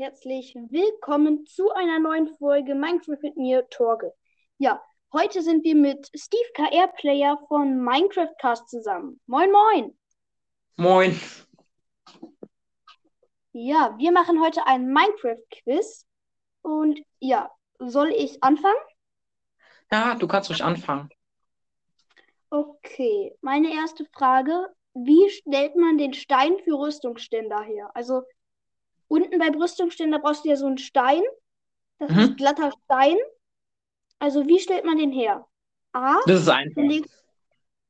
herzlich willkommen zu einer neuen Folge Minecraft mit mir, Torge. Ja, heute sind wir mit Steve KR Player von Minecraft Cast zusammen. Moin, moin. Moin. Ja, wir machen heute ein Minecraft-Quiz. Und ja, soll ich anfangen? Ja, du kannst ruhig anfangen. Okay, meine erste Frage. Wie stellt man den Stein für Rüstungsständer her? Also unten bei Rüstungsständer brauchst du ja so einen Stein. Das Mhm. ist glatter Stein. Also wie stellt man den her? A, Das ist du einfach. legst,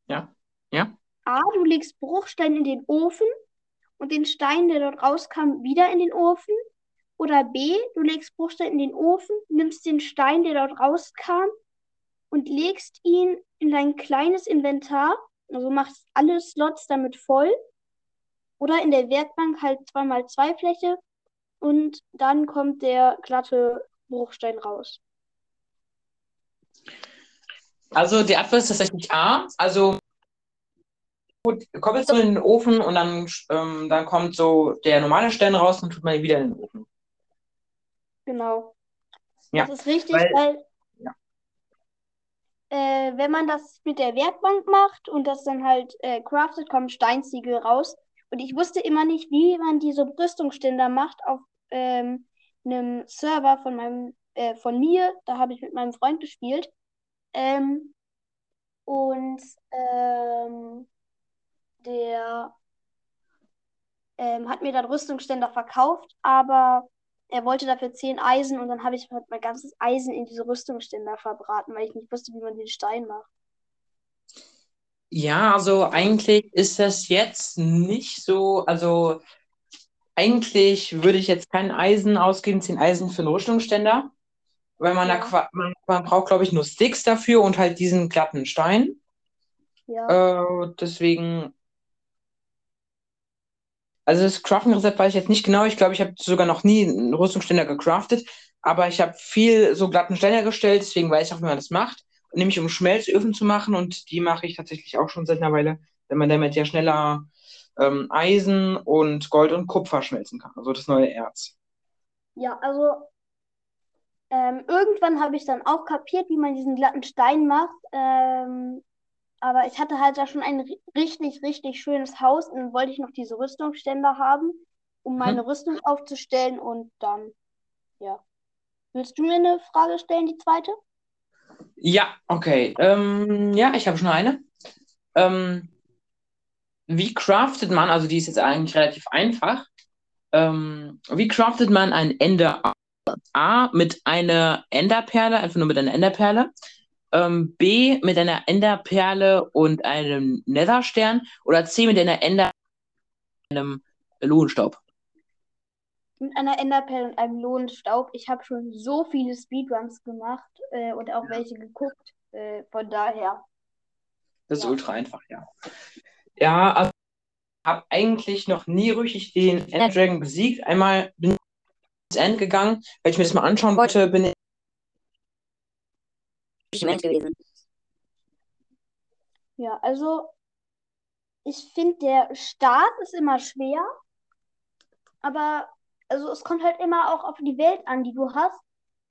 Ja. Ja. A, du legst Bruchstein in den Ofen und den Stein, der dort rauskam, wieder in den Ofen. Oder B, du legst Bruchstein in den Ofen, nimmst den Stein, der dort rauskam, und legst ihn in dein kleines Inventar. Also machst alle Slots damit voll. Oder in der Werkbank halt 2x2 Fläche und dann kommt der glatte Bruchstein raus. Also die Antwort ist tatsächlich A. Also gut, Cobblestone in den Ofen und dann, ähm, dann kommt so der normale Stein raus und tut man ihn wieder in den Ofen. Genau. Ja, Das ist richtig, weil- weil Ja. äh, wenn man das mit der Werkbank macht und das dann halt äh, craftet, kommen Steinziegel raus. Und ich wusste immer nicht, wie man diese Rüstungsständer macht auf ähm, einem Server von meinem, äh, von mir. Da habe ich mit meinem Freund gespielt. Ähm, und ähm, der ähm, hat mir dann Rüstungsständer verkauft, aber er wollte dafür 10 Eisen und dann habe ich halt mein ganzes Eisen in diese Rüstungsständer verbraten, weil ich nicht wusste, wie man den Stein macht. Ja, also eigentlich ist das jetzt nicht so, also eigentlich würde ich jetzt kein Eisen ausgeben, 10 Eisen für einen Rüstungsständer, weil man da Ja. qua- man, man braucht, glaube ich, nur Sticks dafür und halt diesen glatten Stein. Ja. Äh, deswegen, also das Crafting-Rezept weiß ich jetzt nicht genau. Ich glaube, ich habe sogar noch nie einen Rüstungsständer gecraftet, aber ich habe viel so glatten Stein hergestellt, deswegen weiß ich auch, wie man das macht. Nämlich um Schmelzöfen zu machen und die mache ich tatsächlich auch schon seit einer Weile, wenn man damit ja schneller ähm, Eisen und Gold und Kupfer schmelzen kann. Also das neue Erz. Ja, also ähm, irgendwann habe ich dann auch kapiert, wie man diesen glatten Stein macht. Ähm, aber ich hatte halt da schon ein ri- richtig, richtig schönes Haus und dann wollte ich noch diese Rüstungsständer haben, um meine Mhm. Rüstung aufzustellen und dann, ja. Willst du mir eine Frage stellen, die zweite? Ja, okay. Ähm, ja, ich habe schon eine. Ähm, wie craftet man, also die ist jetzt eigentlich relativ einfach. Ähm, wie craftet man ein Ender A mit einer Enderperle, einfach nur mit einer Enderperle? Ähm, B mit einer Enderperle und einem Netherstern oder C mit einer Ender einem Lohnstaub? Mit einer Enderperle und einem Lohnstaub. Ich habe schon so viele Speedruns gemacht äh, und auch welche geguckt. Äh, von daher. Das ist Ja. ultra einfach, ja. Ja, also ich habe eigentlich noch nie richtig den Ender Dragon besiegt. Einmal bin ich ins End gegangen, weil ich mir das mal anschauen wollte, bin ich Mensch gewesen. Ja, also ich finde, der Start ist immer schwer, aber also es kommt halt immer auch auf die Welt an, die du hast.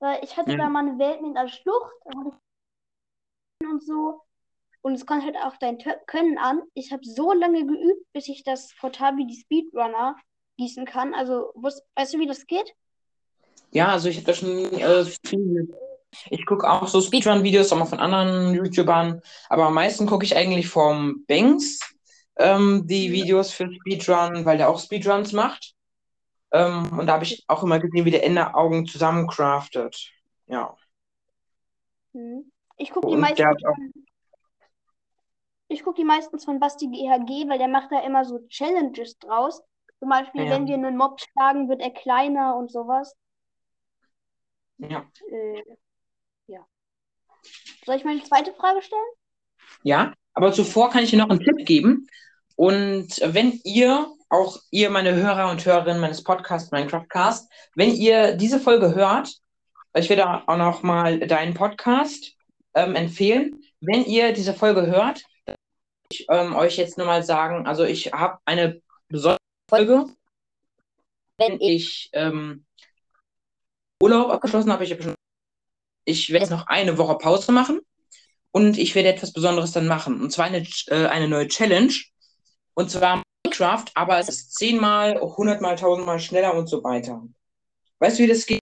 Weil ich hatte Ja. da mal eine Welt mit einer Schlucht und so. Und es kommt halt auch dein Können an. Ich habe so lange geübt, bis ich das Portal wie die Speedrunner gießen kann. Also, weißt du, wie das geht? Ja, also ich habe da schon äh, viel. Ich gucke auch so Speedrun-Videos, auch mal von anderen YouTubern, aber am meisten gucke ich eigentlich vom Banks ähm, die Mhm. Videos für Speedrun, weil der auch Speedruns macht. Ähm, und da habe ich auch immer gesehen, wie der Enderaugen zusammencraftet. Ja. Hm. Ich gucke die der hat auch. Ich guck die meistens von Basti GHG, weil der macht da immer so Challenges draus. Zum Beispiel, Ja. wenn wir einen Mob schlagen, wird er kleiner und sowas. Ja. Äh, ja. Soll ich meine zweite Frage stellen? Ja, aber zuvor kann ich dir noch einen Tipp geben. Und wenn ihr, auch ihr, meine Hörer und Hörerinnen meines Podcasts Minecraft Cast, wenn ihr diese Folge hört, ich werde auch noch mal deinen Podcast ähm, empfehlen. Wenn ihr diese Folge hört, ich ähm, euch jetzt nur mal sagen, also ich habe eine besondere Folge, Wenn ich ähm, Urlaub abgeschlossen habe. Ich, hab ich werde jetzt noch eine Woche Pause machen und ich werde etwas Besonderes dann machen. Und zwar eine, äh, eine neue Challenge. Und zwar Minecraft, aber es ist zehnmal, hundertmal, tausendmal schneller und so weiter. Weißt du, wie das geht?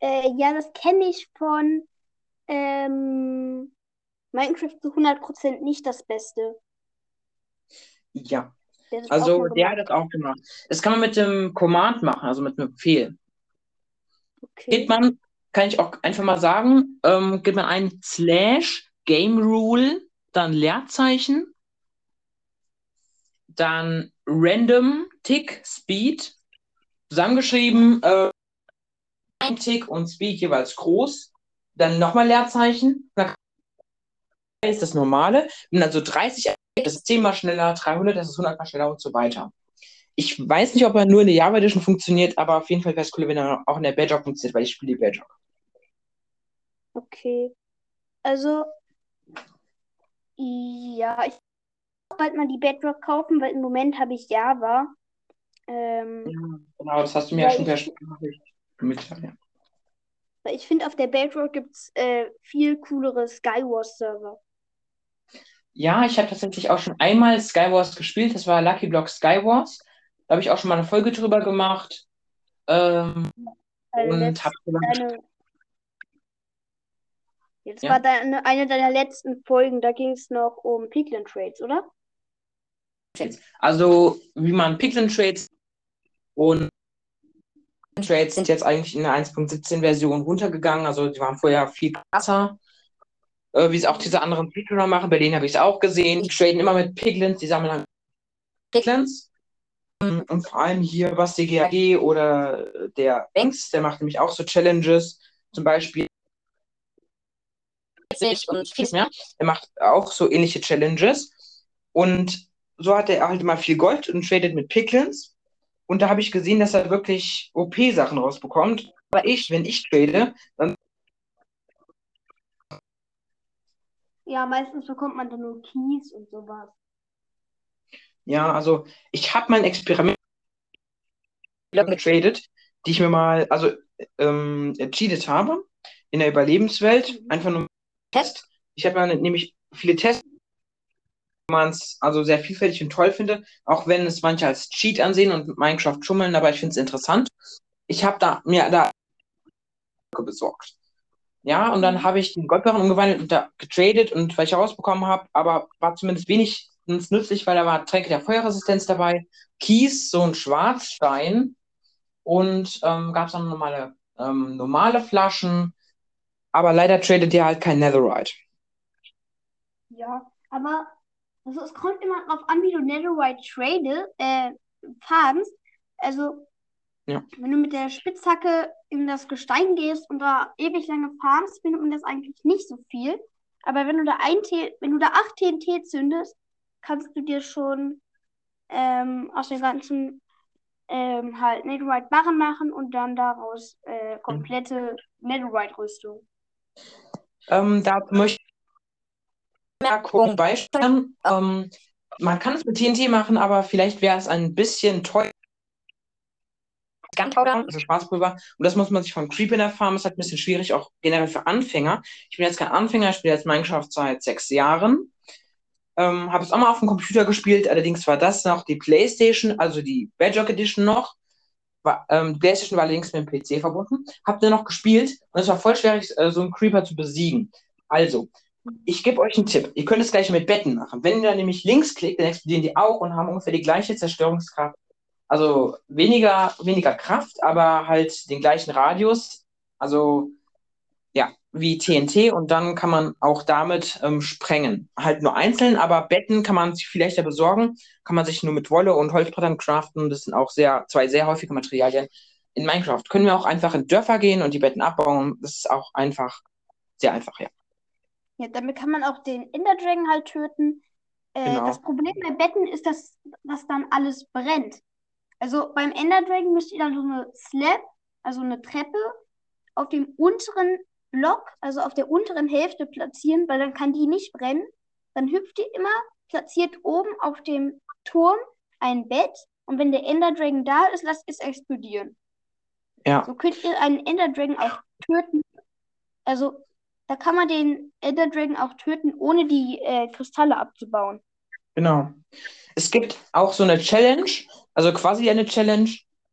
Äh, ja, das kenne ich von ähm, Minecraft zu 100% nicht das Beste. Ja. Der Also, der hat das auch gemacht. Das kann man mit dem Command machen, also mit einem Befehl. Geht Okay. man, kann ich auch einfach mal sagen, ähm, gibt man ein Slash Game Rule, dann Leerzeichen, dann Random Tick Speed, zusammengeschrieben, äh, ein Tick und Speed jeweils groß, dann nochmal Leerzeichen, dann ist das normale, wenn dann so 30, das ist 10 mal schneller, 300, das ist 100 mal schneller und so weiter. Ich weiß nicht, ob er nur in der Java Edition funktioniert, aber auf jeden Fall wäre es cool, wenn er auch in der Bedrock funktioniert, weil ich spiele die Bedrock. Okay. Also, ja, ich bald mal die Bedrock kaufen, weil im Moment habe ich Java. Ähm, Ja, genau, das hast du mir ja schon per mitgeteilt. Ja. weil ich finde, auf der Bedrock gibt es äh, viel coolere Skywars-Server. Ja, ich habe tatsächlich auch schon einmal Skywars gespielt. Das war Lucky Block Skywars. Da habe ich auch schon mal eine Folge drüber gemacht. Ähm, Deine und habe deine, jetzt Ja. war deine, eine deiner letzten Folgen, da ging es noch um Piglin Trades, oder? also, wie man Piglin Trades und Trades sind jetzt eigentlich in der 1.17 Version runtergegangen. Also, die waren vorher viel krasser. Äh, wie es auch diese anderen Speedrunner machen. Bei denen habe ich es auch gesehen. Die traden immer mit Piglins, die sammeln Piglins. Und vor allem hier Basti GAG oder der Banks, der macht nämlich auch so Challenges. Zum Beispiel und vieles mehr. Er macht auch so ähnliche Challenges. Und so hat er halt immer viel Gold und tradet mit Piglins. Und da habe ich gesehen, dass er wirklich OP-Sachen rausbekommt. Aber ich, wenn ich trade, dann Ja, meistens bekommt man dann nur Keys und sowas. Ja, also ich habe mal ein Experiment getradet, die ich mir mal, also ähm, cheatet habe in der Überlebenswelt, Mhm. einfach nur einen Test. Ich habe mal nämlich viele Tests, wo man es also sehr vielfältig und toll finde, auch wenn es manche als Cheat ansehen und Minecraft schummeln, aber ich finde es interessant. Ich habe da mir da besorgt. Ja, und dann Mhm. habe ich den Goldbarren umgewandelt und da getradet und welche rausbekommen habe, aber war zumindest wenigstens nützlich, weil da war Tränke der Feuerresistenz dabei, Kies, so ein Schwarzstein und ähm, gab es dann normale, ähm, normale Flaschen, aber leider tradet ihr halt kein Netherite. Ja, aber also es kommt immer darauf an, wie du Netherite trade, äh, farmst. Also, Ja. wenn du mit der Spitzhacke in das Gestein gehst und da ewig lange farmst, findet man das eigentlich nicht so viel. Aber wenn du da ein T wenn du da 8 TNT zündest, kannst du dir schon ähm, aus dem ganzen ähm, halt Netherite Barren machen und dann daraus äh, komplette Netherite-Rüstung. Ähm, da möchte ich mal gucken, beisteuern. Ähm, man kann es mit TNT machen, aber vielleicht wäre es ein bisschen teuer. Gunpowder, also Schwarzpulver. Und das muss man sich von Creep in der Farm. Ist halt ein bisschen schwierig, auch generell für Anfänger. Ich bin jetzt kein Anfänger, ich spiele jetzt Minecraft seit sechs Jahren. Ähm, habe es auch mal auf dem Computer gespielt, allerdings war das noch die PlayStation, also die Bedrock Edition noch. War, ähm, die PlayStation war allerdings mit dem PC verbunden. Habt ihr noch gespielt und es war voll schwierig, äh, so einen Creeper zu besiegen. Also, ich gebe euch einen Tipp. Ihr könnt es gleich mit Betten machen. Wenn ihr da nämlich links klickt, dann explodieren die auch und haben ungefähr die gleiche Zerstörungskraft. Also weniger, weniger Kraft, aber halt den gleichen Radius. Also ja, wie TNT und dann kann man auch damit ähm, sprengen. Halt nur einzeln, aber Betten kann man sich viel leichter besorgen. Kann man sich nur mit Wolle und Holzbrettern craften. Das sind auch sehr, zwei sehr häufige Materialien. In Minecraft können wir auch einfach in Dörfer gehen und die Betten abbauen. Das ist auch einfach, sehr einfach, ja. Ja, damit kann man auch den Ender Dragon halt töten. Äh, Genau. das Problem bei Betten ist, dass, dass dann alles brennt. Also beim Ender Dragon müsst ihr dann so eine Slab, also eine Treppe, auf dem unteren Block, also auf der unteren Hälfte platzieren, weil dann kann die nicht brennen. Dann hüpft ihr immer, platziert oben auf dem Turm ein Bett und wenn der Ender Dragon da ist, lasst es explodieren. Ja. So könnt ihr einen Ender Dragon auch töten. Also, da kann man den Ender Dragon auch töten, ohne die äh, Kristalle abzubauen. Genau. Es gibt auch so eine Challenge, also quasi eine Challenge,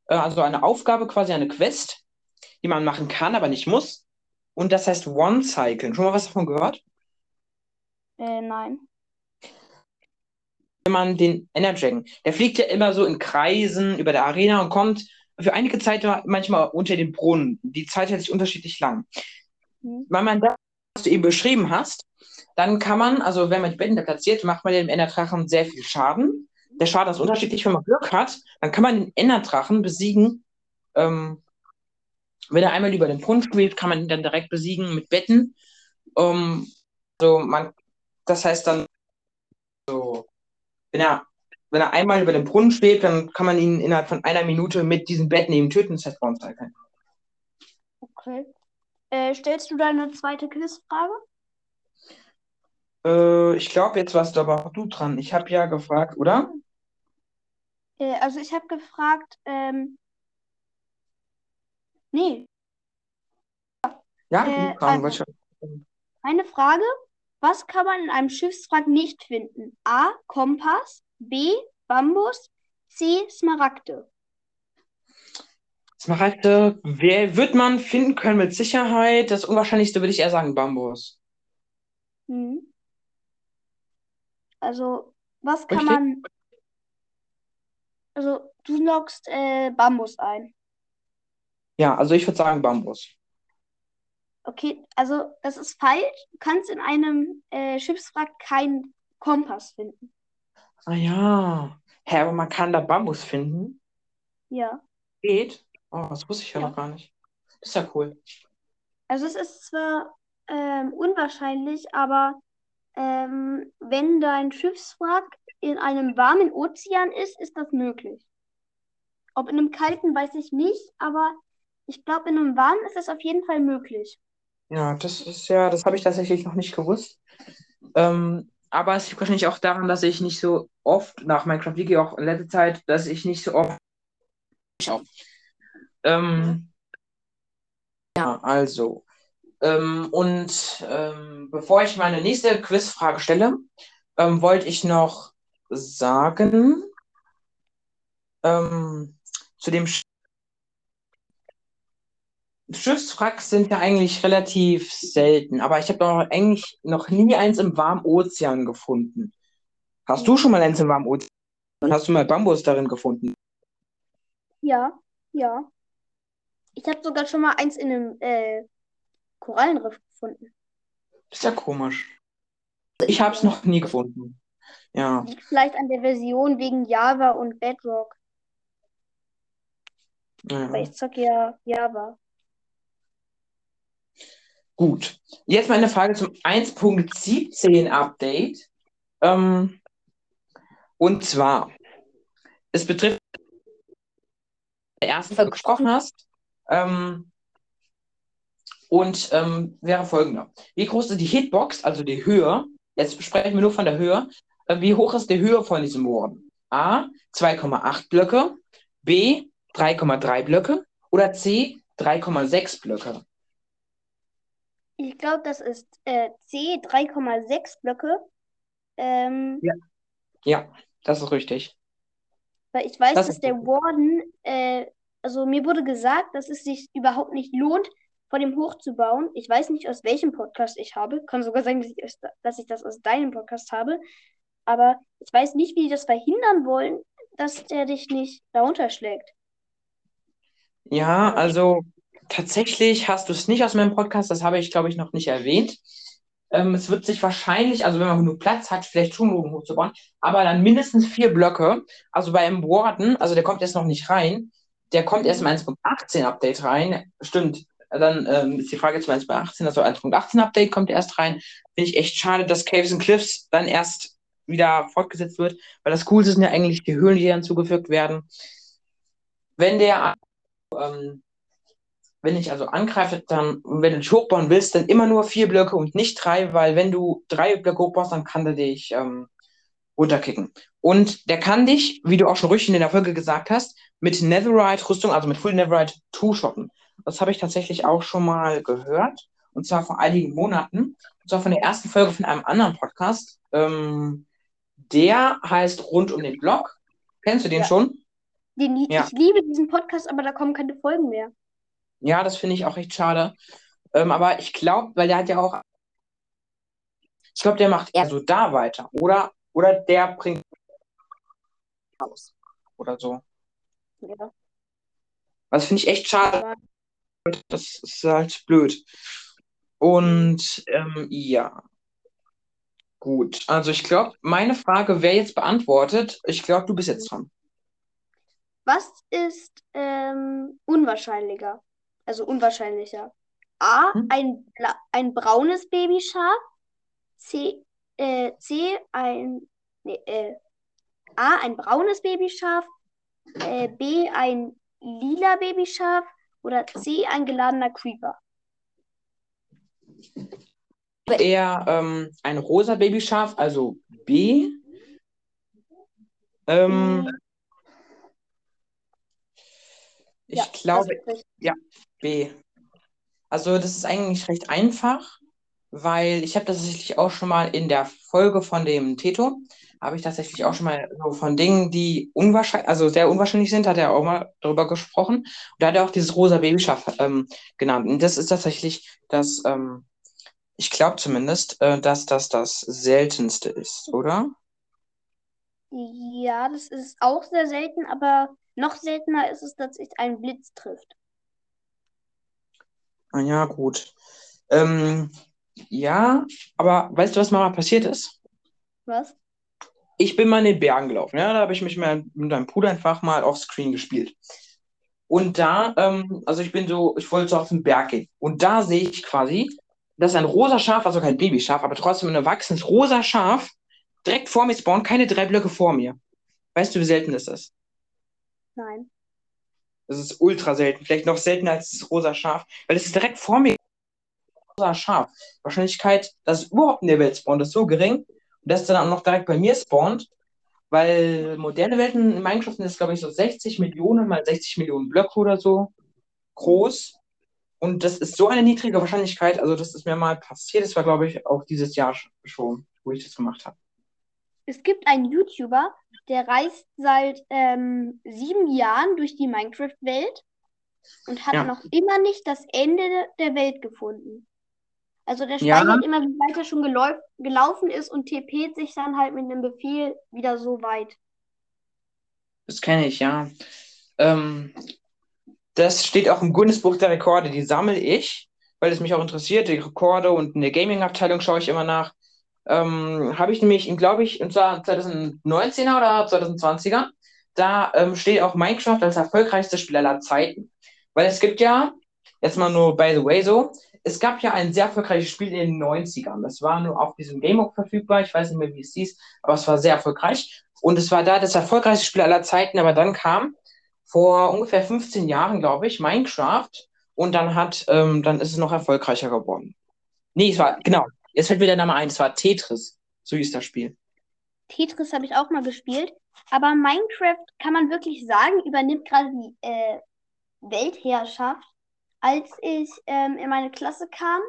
äh, also eine Aufgabe, quasi eine Quest, die man machen kann, aber nicht muss. Und das heißt One Cycle. Schon mal was davon gehört? Äh, nein. Wenn man den Ender Dragon, der fliegt ja immer so in Kreisen über der Arena und kommt für einige Zeit manchmal unter den Brunnen. Die Zeit hält sich unterschiedlich lang. Mhm. Wenn man was du eben beschrieben hast, dann kann man, also wenn man die Bänder platziert, macht man dem Enderdrachen sehr viel Schaden. Der Schaden ist unterschiedlich, wenn man Glück hat, dann kann man den Enderdrachen besiegen. Ähm, wenn er einmal über den Brunnen schwebt, kann man ihn dann direkt besiegen mit Betten. Ähm, also man, das heißt dann so, wenn er, wenn er einmal über den Brunnen schwebt, dann kann man ihn innerhalb von einer Minute mit diesen Betten eben töten. Das heißt. Okay. Äh, stellst du deine zweite Quizfrage? Äh, ich glaube, jetzt warst du aber auch du dran. Ich habe ja gefragt, oder? Äh, also ich habe gefragt, ähm, nee, Ja, Äh, dran. also- eine Frage. Was kann man in einem Schiffswrack nicht finden? A. Kompass, B. Bambus, C. Smaragde. Smaragde, wer wird man finden können mit Sicherheit? Das Unwahrscheinlichste würde ich eher sagen Bambus. Hm. Also, was kann Richtig. man. Also, du loggst äh, Bambus ein. Ja, also ich würde sagen Bambus. Okay, also das ist falsch. Du kannst in einem äh, Schiffswrack keinen Kompass finden. Ah ja. Hä, aber man kann da Bambus finden. Ja. Geht. Oh, das wusste ich ja Ja. noch gar nicht. Das ist ja cool. Also es ist zwar ähm, unwahrscheinlich, aber ähm, wenn dein Schiffswrack in einem warmen Ozean ist, ist das möglich. Ob in einem kalten, weiß ich nicht, aber ich glaube, in einem warmen ist es auf jeden Fall möglich. Ja, das ist ja, das habe ich tatsächlich noch nicht gewusst. Ähm, aber es liegt wahrscheinlich auch daran, dass ich nicht so oft nach Minecraft liege, auch in letzter Zeit, dass ich nicht so oft. Ähm, ja, also. Ähm, und ähm, bevor ich meine nächste Quizfrage stelle, ähm, wollte ich noch sagen, ähm, zu dem Sch Schiffswracks sind ja eigentlich relativ selten, aber ich habe noch eigentlich noch nie eins im warmen Ozean gefunden. Hast du schon mal eins im warmen Ozean? Hast du mal Bambus darin gefunden? Ja, ja. Ich habe sogar schon mal eins in einem äh, Korallenriff gefunden. Ist ja komisch. Ich habe es noch nie gefunden. Ja. Liegt vielleicht an der Version wegen Java und Bedrock, ja. weil ich zocke ja Java. Gut. Jetzt meine Frage zum 1.17 Update. Ähm, und zwar, es betrifft der ersten Folge gesprochen hast. Ähm, und ähm, wäre folgender. Wie groß ist die Hitbox, also die Höhe? Jetzt sprechen wir nur von der Höhe. Äh, wie hoch ist die Höhe von diesem Morden? A, 2,8 Blöcke, B, 3,3 Blöcke oder C, 3,6 Blöcke? Ich glaube, das ist äh, C 3,6 Blöcke. Ähm, Ja. Ja, das ist richtig. weil ich weiß, Das dass der. Warden, äh, also mir wurde gesagt, dass es sich überhaupt nicht lohnt, vor dem hochzubauen. Ich weiß nicht, aus welchem Podcast ich habe. Kann sogar sein, dass ich, dass ich das aus deinem Podcast habe. Aber ich weiß nicht, wie die das verhindern wollen, dass der dich nicht darunter schlägt. Ja, also tatsächlich hast du es nicht aus meinem Podcast, das habe ich, glaube ich, noch nicht erwähnt. Ähm, es wird sich wahrscheinlich, also wenn man genug Platz hat, vielleicht schon oben hochzubauen, aber dann mindestens vier Blöcke. Also bei einem Warden, also der kommt jetzt noch nicht rein, der kommt erst im 1.18 Update rein. Stimmt. Dann ähm, ist die Frage zum 1.18, also 1.18 Update kommt erst rein. Finde ich echt schade, dass Caves and Cliffs dann erst wieder fortgesetzt wird, weil das Coolste sind ja eigentlich die Höhlen, die dann zugefügt werden. Wenn der ähm, wenn ich also angreife, dann, wenn du dich hochbauen willst, dann immer nur vier Blöcke und nicht drei, weil wenn du drei Blöcke hochbaust, dann kann der dich ähm, runterkicken. Und der kann dich, wie du auch schon richtig in der Folge gesagt hast, mit Netherite-Rüstung, also mit Full Netherite Two-Shotten. Das habe ich tatsächlich auch schon mal gehört. Und zwar vor einigen Monaten. Und zwar von der ersten Folge von einem anderen Podcast. Ähm, der heißt Rund um den Block. Kennst du den Ja. schon? Den, Ja. Ich liebe diesen Podcast, aber da kommen keine Folgen mehr. Ja, das finde ich auch echt schade. Ähm, aber ich glaube, weil der hat ja auch. Ich glaube, der macht eher so da weiter. Oder, oder der bringt aus. Oder so. Ja. Das finde ich echt schade. Das ist halt blöd. Und ähm, ja. Gut. Also ich glaube, meine Frage wäre jetzt beantwortet. Ich glaube, du bist jetzt dran. Was ist ähm, unwahrscheinlicher? Also unwahrscheinlicher. A, Hm? ein, bla- ein braunes Babyschaf. C, äh, C, ein, nee, äh, A, ein braunes Babyschaf. Äh, B, ein lila Babyschaf. Oder C, ein geladener Creeper. Eher ähm, ein rosa Babyschaf, also B. Ähm, Hm, ich ja, das glaube, richtig. B. Also das ist eigentlich recht einfach, weil ich habe tatsächlich auch schon mal in der Folge von dem Teto, habe ich tatsächlich auch schon mal so von Dingen, die unwahrscheinlich, also sehr unwahrscheinlich sind, hat er auch mal darüber gesprochen. Und da hat er auch dieses rosa Babyschaf ähm, genannt. Und das ist tatsächlich das, ähm, ich glaube zumindest, äh, dass das das seltenste ist, oder? Ja, das ist auch sehr selten, aber noch seltener ist es, dass sich ein Blitz trifft. Ah ja, gut. Ähm, ja, aber weißt du, was mal passiert ist? Was? Ich bin mal in den Bergen gelaufen, ja, da habe ich mich mit meinem Bruder einfach mal offscreen gespielt. Und da, ähm, also ich bin so, ich wollte so auf den Berg gehen. Und da sehe ich quasi, dass ein rosa Schaf, also kein Babyschaf, aber trotzdem ein erwachsenes rosa Schaf direkt vor mir spawnt, keine drei Blöcke vor mir. Weißt du, wie selten das ist? Nein. Das ist ultra selten, vielleicht noch seltener als das rosa Schaf, weil es ist direkt vor mir rosa Schaf. Wahrscheinlichkeit, dass es überhaupt in der Welt spawnt, ist so gering es dann auch noch direkt bei mir spawnt, weil moderne Welten in Minecraft sind das, glaube ich, so 60 Millionen mal 60 Millionen Blöcke oder so groß. Und das ist so eine niedrige Wahrscheinlichkeit, also das ist mir mal passiert, das war, glaube ich, auch dieses Jahr schon, wo ich das gemacht habe. Es gibt einen YouTuber, der reist seit ähm, sieben Jahren durch die Minecraft-Welt und hat Ja. noch immer nicht das Ende der Welt gefunden. Also der Ja. speichert immer, wie weit er schon geläuf gelaufen ist und TP't sich dann halt mit einem Befehl wieder so weit. Das kenne ich, ja. Ähm, das steht auch im Guinness-Buch der Rekorde. Die sammle ich, weil es mich auch interessiert. Die Rekorde und in der Gaming-Abteilung schaue ich immer nach. Ähm, habe ich nämlich, glaube ich, und zwar 2019er oder 2020er, da ähm, steht auch Minecraft als erfolgreichstes Spiel aller Zeiten. Weil es gibt ja, jetzt mal nur by the way so, es gab ja ein sehr erfolgreiches Spiel in den 90ern. Das war nur auf diesem Game verfügbar. Ich weiß nicht mehr, wie es hieß, aber es war sehr erfolgreich. Und es war da das erfolgreichste Spiel aller Zeiten, aber dann kam vor ungefähr 15 Jahren, glaube ich, Minecraft und dann hat, ähm, dann ist es noch erfolgreicher geworden. Nee, es war, genau, jetzt fällt mir der Name ein, es war Tetris. So hieß das Spiel. Tetris habe ich auch mal gespielt, aber Minecraft kann man wirklich sagen, übernimmt gerade die äh, Weltherrschaft. Als ich ähm, in meine Klasse kam,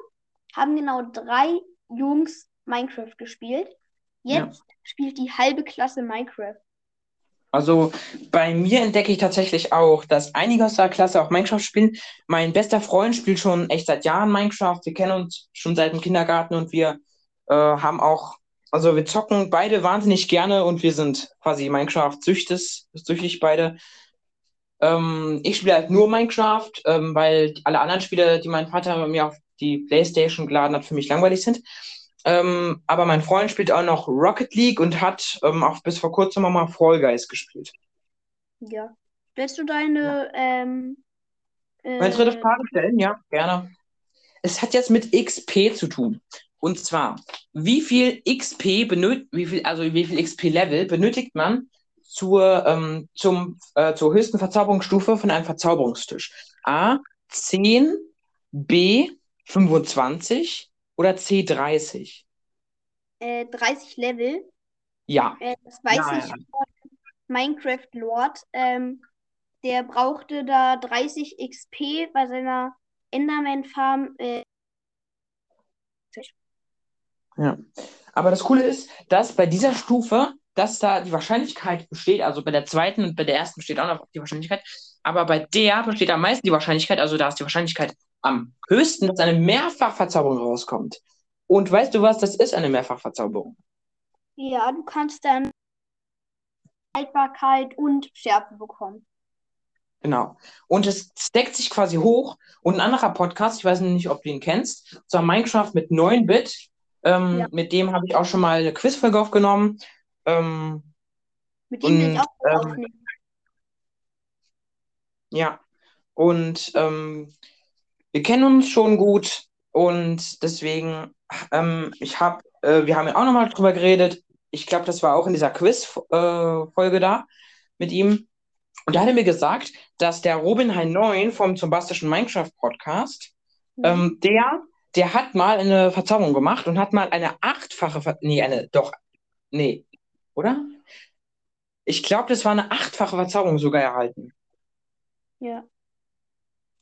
haben genau drei Jungs Minecraft gespielt. Jetzt spielt die halbe Klasse Minecraft. Also bei mir entdecke ich tatsächlich auch, dass einige aus der Klasse auch Minecraft spielen. Mein bester Freund spielt schon echt seit Jahren Minecraft. Wir kennen uns schon seit dem Kindergarten und wir äh, haben auch, also wir zocken beide wahnsinnig gerne und wir sind quasi Minecraft-süchtig, süchtig beide. Ähm, ich spiele halt nur Minecraft, ähm, weil alle anderen Spiele, die mein Vater mir auf die Playstation geladen hat, für mich langweilig sind. Ähm, aber mein Freund spielt auch noch Rocket League und hat ähm, auch bis vor kurzem auch mal Fall Guys gespielt. Ja. Willst du deine ähm, Meine dritte äh, Frage stellen? Ja, gerne. Es hat jetzt mit XP zu tun. Und zwar, wie viel XP benötigt, wie viel, also wie viel XP-Level benötigt man zur, ähm, zum, äh, zur höchsten Verzauberungsstufe von einem Verzauberungstisch? A 10, B 25 oder C 30? äh, 30 Level? Ja. Äh, das weiß Ja, ich ja. von Minecraft Lord. Ähm, der brauchte da 30 XP bei seiner Enderman-Farm. Äh, Ja. Aber das Coole ist, dass bei dieser Stufe, dass da die Wahrscheinlichkeit besteht, also bei der zweiten und bei der ersten besteht auch noch die Wahrscheinlichkeit, aber bei der besteht am meisten die Wahrscheinlichkeit, also da ist die Wahrscheinlichkeit am höchsten, dass eine Mehrfachverzauberung rauskommt. Und weißt du was, das ist eine Mehrfachverzauberung. ja, du kannst dann Haltbarkeit und Schärfe bekommen. Genau. Und es stackt sich quasi hoch. Und ein anderer Podcast, ich weiß nicht, ob du ihn kennst, zwar Minecraft mit 9-Bit, ähm, Ja. mit dem habe ich auch schon mal eine Quizfolge aufgenommen. Ähm, Mit ich Und, auch ähm, aufnehmen. Ja, und ähm, wir kennen uns schon gut und deswegen, ähm, ich habe, äh, wir haben ja auch nochmal drüber geredet. Ich glaube, das war auch in dieser Quiz-Folge da mit ihm. Und da hat er mir gesagt, dass der Robin Hein 9 vom Zombastischen Minecraft Podcast, Mhm. ähm, der, der hat mal eine Verzauberung gemacht und hat mal eine achtfache, Ver nee, eine, doch, nee, oder? Ich glaube, das war eine achtfache Verzauberung sogar erhalten. Ja.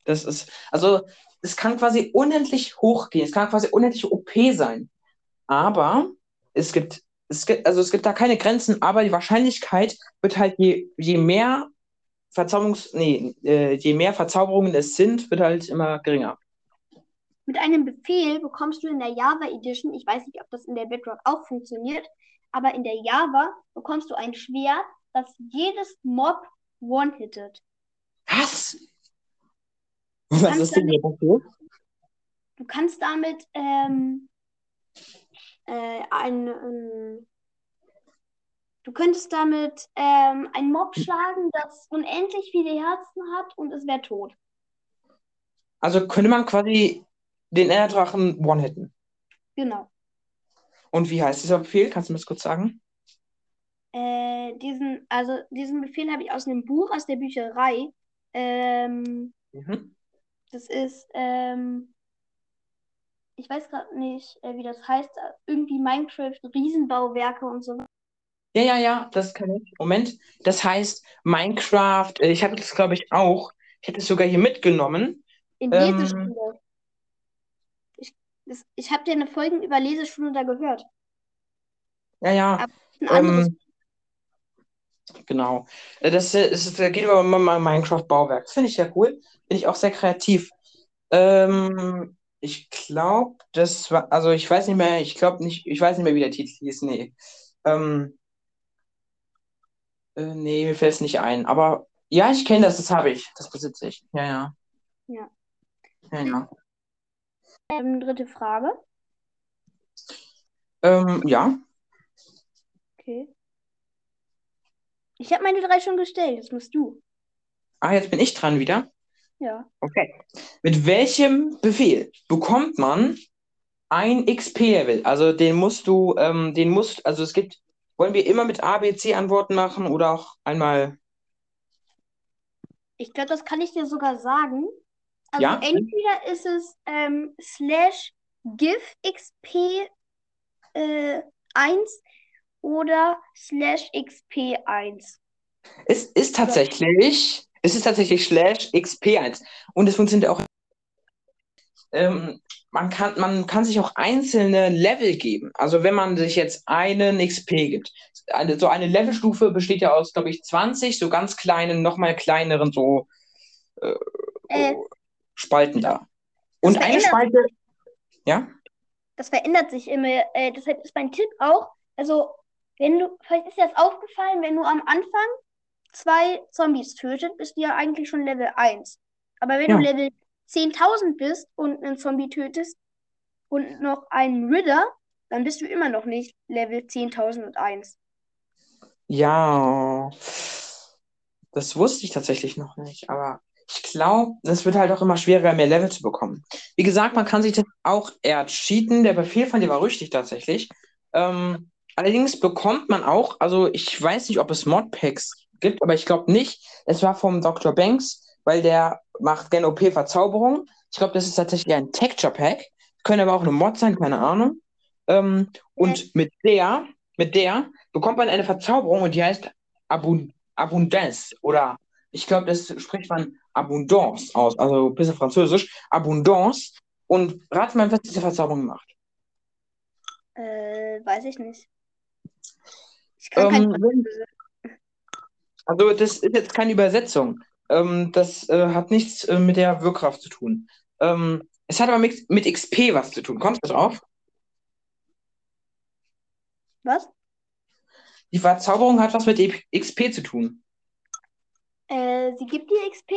Das ist, also, es kann quasi unendlich hochgehen. Es kann quasi unendlich OP sein. Aber es gibt, es gibt, also es gibt da keine Grenzen, aber die Wahrscheinlichkeit wird halt je, je mehr Verzauberungs, nee, äh, je mehr Verzauberungen es sind, wird halt immer geringer. Mit einem Befehl bekommst du in der Java Edition, ich weiß nicht, ob das in der Bedrock auch funktioniert, aber in der Java bekommst du ein Schwert, das jedes Mob one-hittet. Was? Was ist denn hier passiert? Du kannst damit ähm, äh, ein, ähm, du könntest damit ähm, einen Mob schlagen, das unendlich viele Herzen hat und es wäre tot. Also könnte man quasi den Enderdrachen one-hitten. Genau. Und wie heißt dieser Befehl? Kannst du mir das kurz sagen? Äh, diesen, also diesen Befehl habe ich aus einem Buch aus der Bücherei. Ähm, Mhm. das ist, ähm, ich weiß gerade nicht, äh, wie das heißt, irgendwie Minecraft Riesenbauwerke und so. Ja, ja, ja, das kann ich. Moment. Das heißt Minecraft, äh, ich habe das, glaube ich, auch. Ich hätte es sogar hier mitgenommen. In Ähm, Lesestunde. Ich, das, ich habe dir eine Folge über Lesestunde da gehört. Ja, ja, Aber ein anderes. ähm, genau. Äh, Das, äh, ist, das geht über mein Minecraft-Bauwerk. Finde ich sehr cool. Finde ich auch sehr kreativ. Ähm, ich glaube, das war, also ich weiß nicht mehr, ich glaube nicht, ich weiß nicht mehr, wie der Titel hieß. Nee. Ähm, äh, nee, mir fällt es nicht ein. Aber ja, ich kenne das, das habe ich. Das besitze ich. Ja, ja. Ja. Ja, ja. Ähm, dritte Frage. Ähm, ja. Okay. Ich habe meine drei schon gestellt, jetzt musst du. Ah, jetzt bin ich dran wieder. Ja. Okay. Mit welchem Befehl bekommt man ein XP-Level? Also den musst du, ähm, den musst, also es gibt, wollen wir immer mit A, B, C Antworten machen oder auch einmal, Ich glaube, das kann ich dir sogar sagen. Also Ja? entweder ist es ähm, slash give xp äh, 1 oder slash xp 1. es ist tatsächlich, es ist tatsächlich slash XP1 und es funktioniert auch, ähm, man kann, man kann sich auch einzelne Level geben. Also wenn man sich jetzt einen XP gibt. Eine, so eine Levelstufe besteht ja aus, glaube ich, 20 so ganz kleinen, nochmal kleineren so Äh, Spalten da. Und eine Spalte, ja? das verändert sich immer. Äh, deshalb ist mein Tipp auch, also wenn du, vielleicht ist dir das aufgefallen, wenn du am Anfang zwei Zombies tötet, bist du ja eigentlich schon Level 1. Aber wenn Ja. du Level 10.000 bist und einen Zombie tötest und noch einen Ritter, dann bist du immer noch nicht Level 10.001. Ja, das wusste ich tatsächlich noch nicht, aber ich glaube, es wird halt auch immer schwerer, mehr Level zu bekommen. Wie gesagt, man kann sich das auch eher cheaten. Der Befehl von dir war richtig tatsächlich. Ähm, allerdings bekommt man auch, also ich weiß nicht, ob es Modpacks gibt, aber ich glaube nicht. Es war vom Dr. Banks, weil der macht gerne OP-Verzauberung. Ich glaube, das ist tatsächlich ein Texture Pack. Können aber auch eine Mod sein, keine Ahnung. Ähm, und mit der, mit der bekommt man eine Verzauberung und die heißt Abun Abundance oder Ich glaube, das spricht man Abondance aus, also ein bisschen französisch. Abondance. Und rat mal, was diese Verzauberung macht. Äh, weiß ich nicht. Ich kann kein Ähm, wenn, also, das ist jetzt keine Übersetzung. Ähm, das äh, hat nichts äh, mit der Wirkkraft zu tun. Ähm, es hat aber mit, mit XP was zu tun. Kommst du drauf? Was? Die Verzauberung hat was mit XP zu tun. Äh, sie gibt dir XP?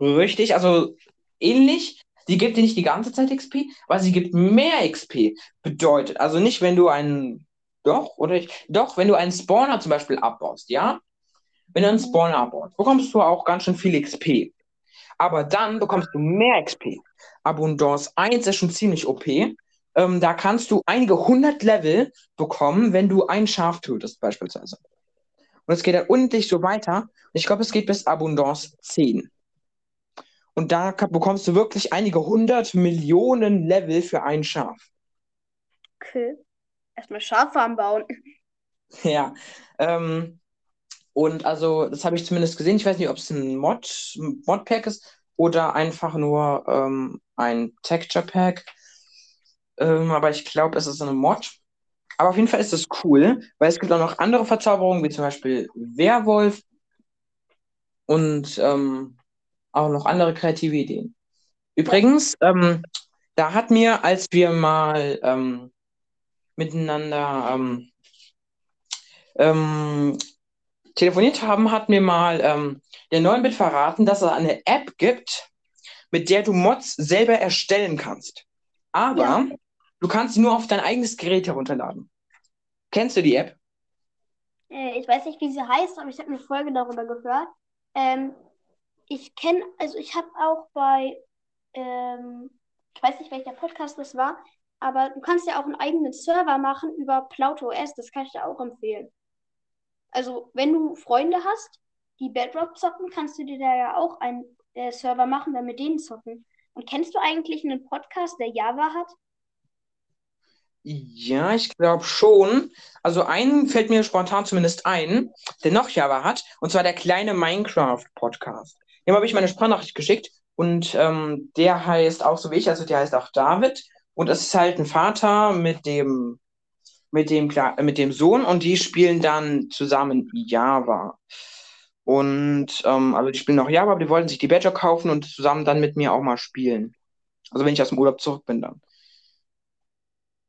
Richtig, also ähnlich. Die gibt dir nicht die ganze Zeit XP, aber sie gibt mehr XP. Bedeutet, also nicht, wenn du einen, doch, oder ich, doch, wenn du einen Spawner zum Beispiel abbaust, ja? Wenn du einen Spawner abbaust, bekommst du auch ganz schön viel XP. Aber dann bekommst du mehr XP. Abundance 1 ist schon ziemlich OP. Ähm, da kannst du einige hundert Level bekommen, wenn du ein Schaf tötest, beispielsweise. Und es geht dann unendlich so weiter. Ich glaube, es geht bis Abundance 10. Und da bekommst du wirklich einige hundert Millionen Level für ein Schaf. Okay. Erstmal Schaffarm bauen. Ja. Ähm, und also, das habe ich zumindest gesehen. Ich weiß nicht, ob es ein Mod, Modpack ist oder einfach nur ähm, ein Texture Pack. Ähm, aber ich glaube, es ist eine Mod. Aber auf jeden Fall ist es cool, weil es gibt auch noch andere Verzauberungen, wie zum Beispiel Werwolf und ähm, auch noch andere kreative Ideen. Übrigens, ähm, da hat mir, als wir mal ähm, miteinander ähm, ähm, telefoniert haben, hat mir mal ähm, der 9-Bit verraten, dass es eine App gibt, mit der du Mods selber erstellen kannst. Aber Ja. Du kannst sie nur auf dein eigenes Gerät herunterladen. Kennst du die App? Äh, ich weiß nicht, wie sie heißt, aber ich habe eine Folge darüber gehört. Ähm, ich kenne, also ich habe auch bei, ähm, ich weiß nicht, welcher Podcast das war, aber du kannst ja auch einen eigenen Server machen über PlautoS, das kann ich dir auch empfehlen. Also, wenn du Freunde hast, die Bedrock zocken, kannst du dir da ja auch einen äh, Server machen, dann mit denen zocken. Und kennst du eigentlich einen Podcast, der Java hat? Ja, ich glaube schon. Also einen fällt mir spontan zumindest ein, der noch Java hat, und zwar der kleine Minecraft-Podcast. Dem habe ich meine Sprachnachricht geschickt und ähm, der heißt auch so wie ich, also der heißt auch David. Und es ist halt ein Vater mit dem, mit dem, äh, mit dem Sohn und die spielen dann zusammen Java. Und ähm, also die spielen noch Java, aber die wollten sich die Badger kaufen und zusammen dann mit mir auch mal spielen. Also wenn ich aus dem Urlaub zurück bin dann.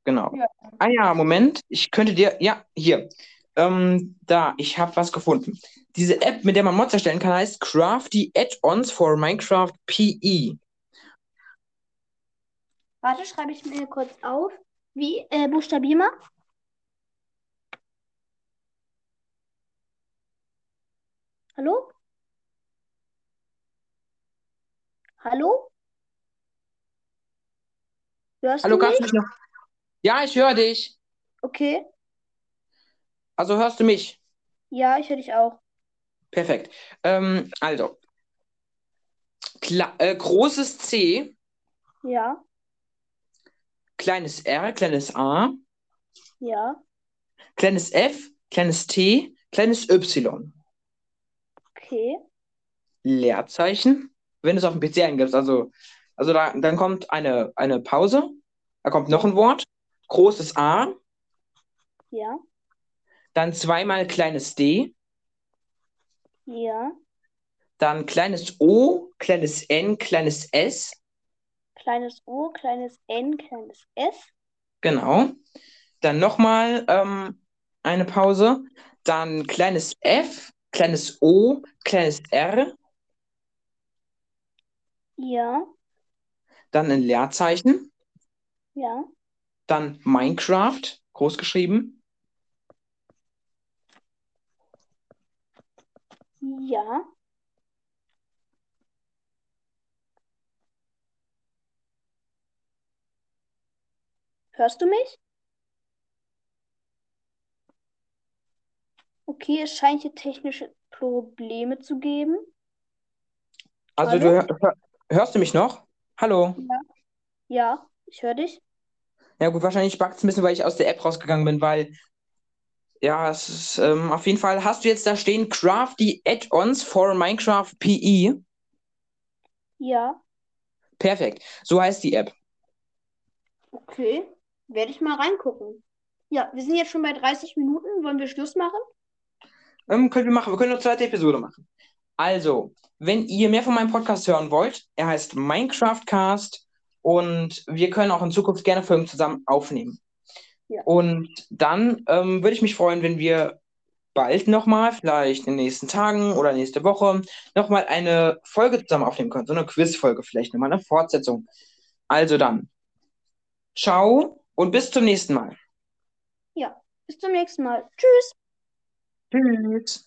Genau. Ja. Ah ja, Moment. Ich könnte dir. Ja, hier. Ähm, da, ich habe was gefunden. Diese App, mit der man Mods erstellen kann, heißt Crafty Add-ons for Minecraft. PE. Warte, schreibe ich mir kurz auf. Wie, äh, buchstabier mal. Hallo? Hallo? Hörst Hallo, du kannst du mich? mich noch? Ja, ich höre dich. Okay. Also hörst du mich? Ja, ich höre dich auch. Perfekt. Ähm, also, Kla äh, großes C, Ja, kleines R, kleines A, ja. kleines F, kleines T, kleines Y. Okay. Leerzeichen, wenn du es auf dem PC eingibst. Also, also da, dann kommt eine, eine Pause, da kommt noch ein Wort, großes A, Ja, dann zweimal kleines D, ja. dann kleines O, kleines N, kleines S, Kleines O, kleines N, kleines S. genau. Dann nochmal ähm, eine Pause, dann kleines F, kleines O, kleines R, Ja, dann ein Leerzeichen, ja. Dann Minecraft, groß geschrieben, Ja. Hörst du mich? Okay, es scheint hier technische Probleme zu geben. Also Hallo? du hör, hör, hörst du mich noch? Hallo? Ja, ich höre dich. Ja gut, wahrscheinlich buggt es ein bisschen, weil ich aus der App rausgegangen bin, weil Ja, es ist, ähm, auf jeden Fall hast du jetzt da stehen Crafty Add-ons for Minecraft PE. Ja, Perfekt. So heißt die App. okay. Werde ich mal reingucken. Ja, wir sind jetzt schon bei 30 Minuten. Wollen wir Schluss machen? Ähm, können wir machen. Wir können eine zweite Episode machen. Also, wenn ihr mehr von meinem Podcast hören wollt, er heißt Minecraftcast und wir können auch in Zukunft gerne Folgen zusammen aufnehmen. Ja. Und dann ähm, würde ich mich freuen, wenn wir bald nochmal, vielleicht in den nächsten Tagen oder nächste Woche, nochmal eine Folge zusammen aufnehmen können. So eine Quizfolge vielleicht, nochmal eine Fortsetzung. Also dann, ciao und bis zum nächsten Mal. Ja, bis zum nächsten Mal. Tschüss. Tschüss.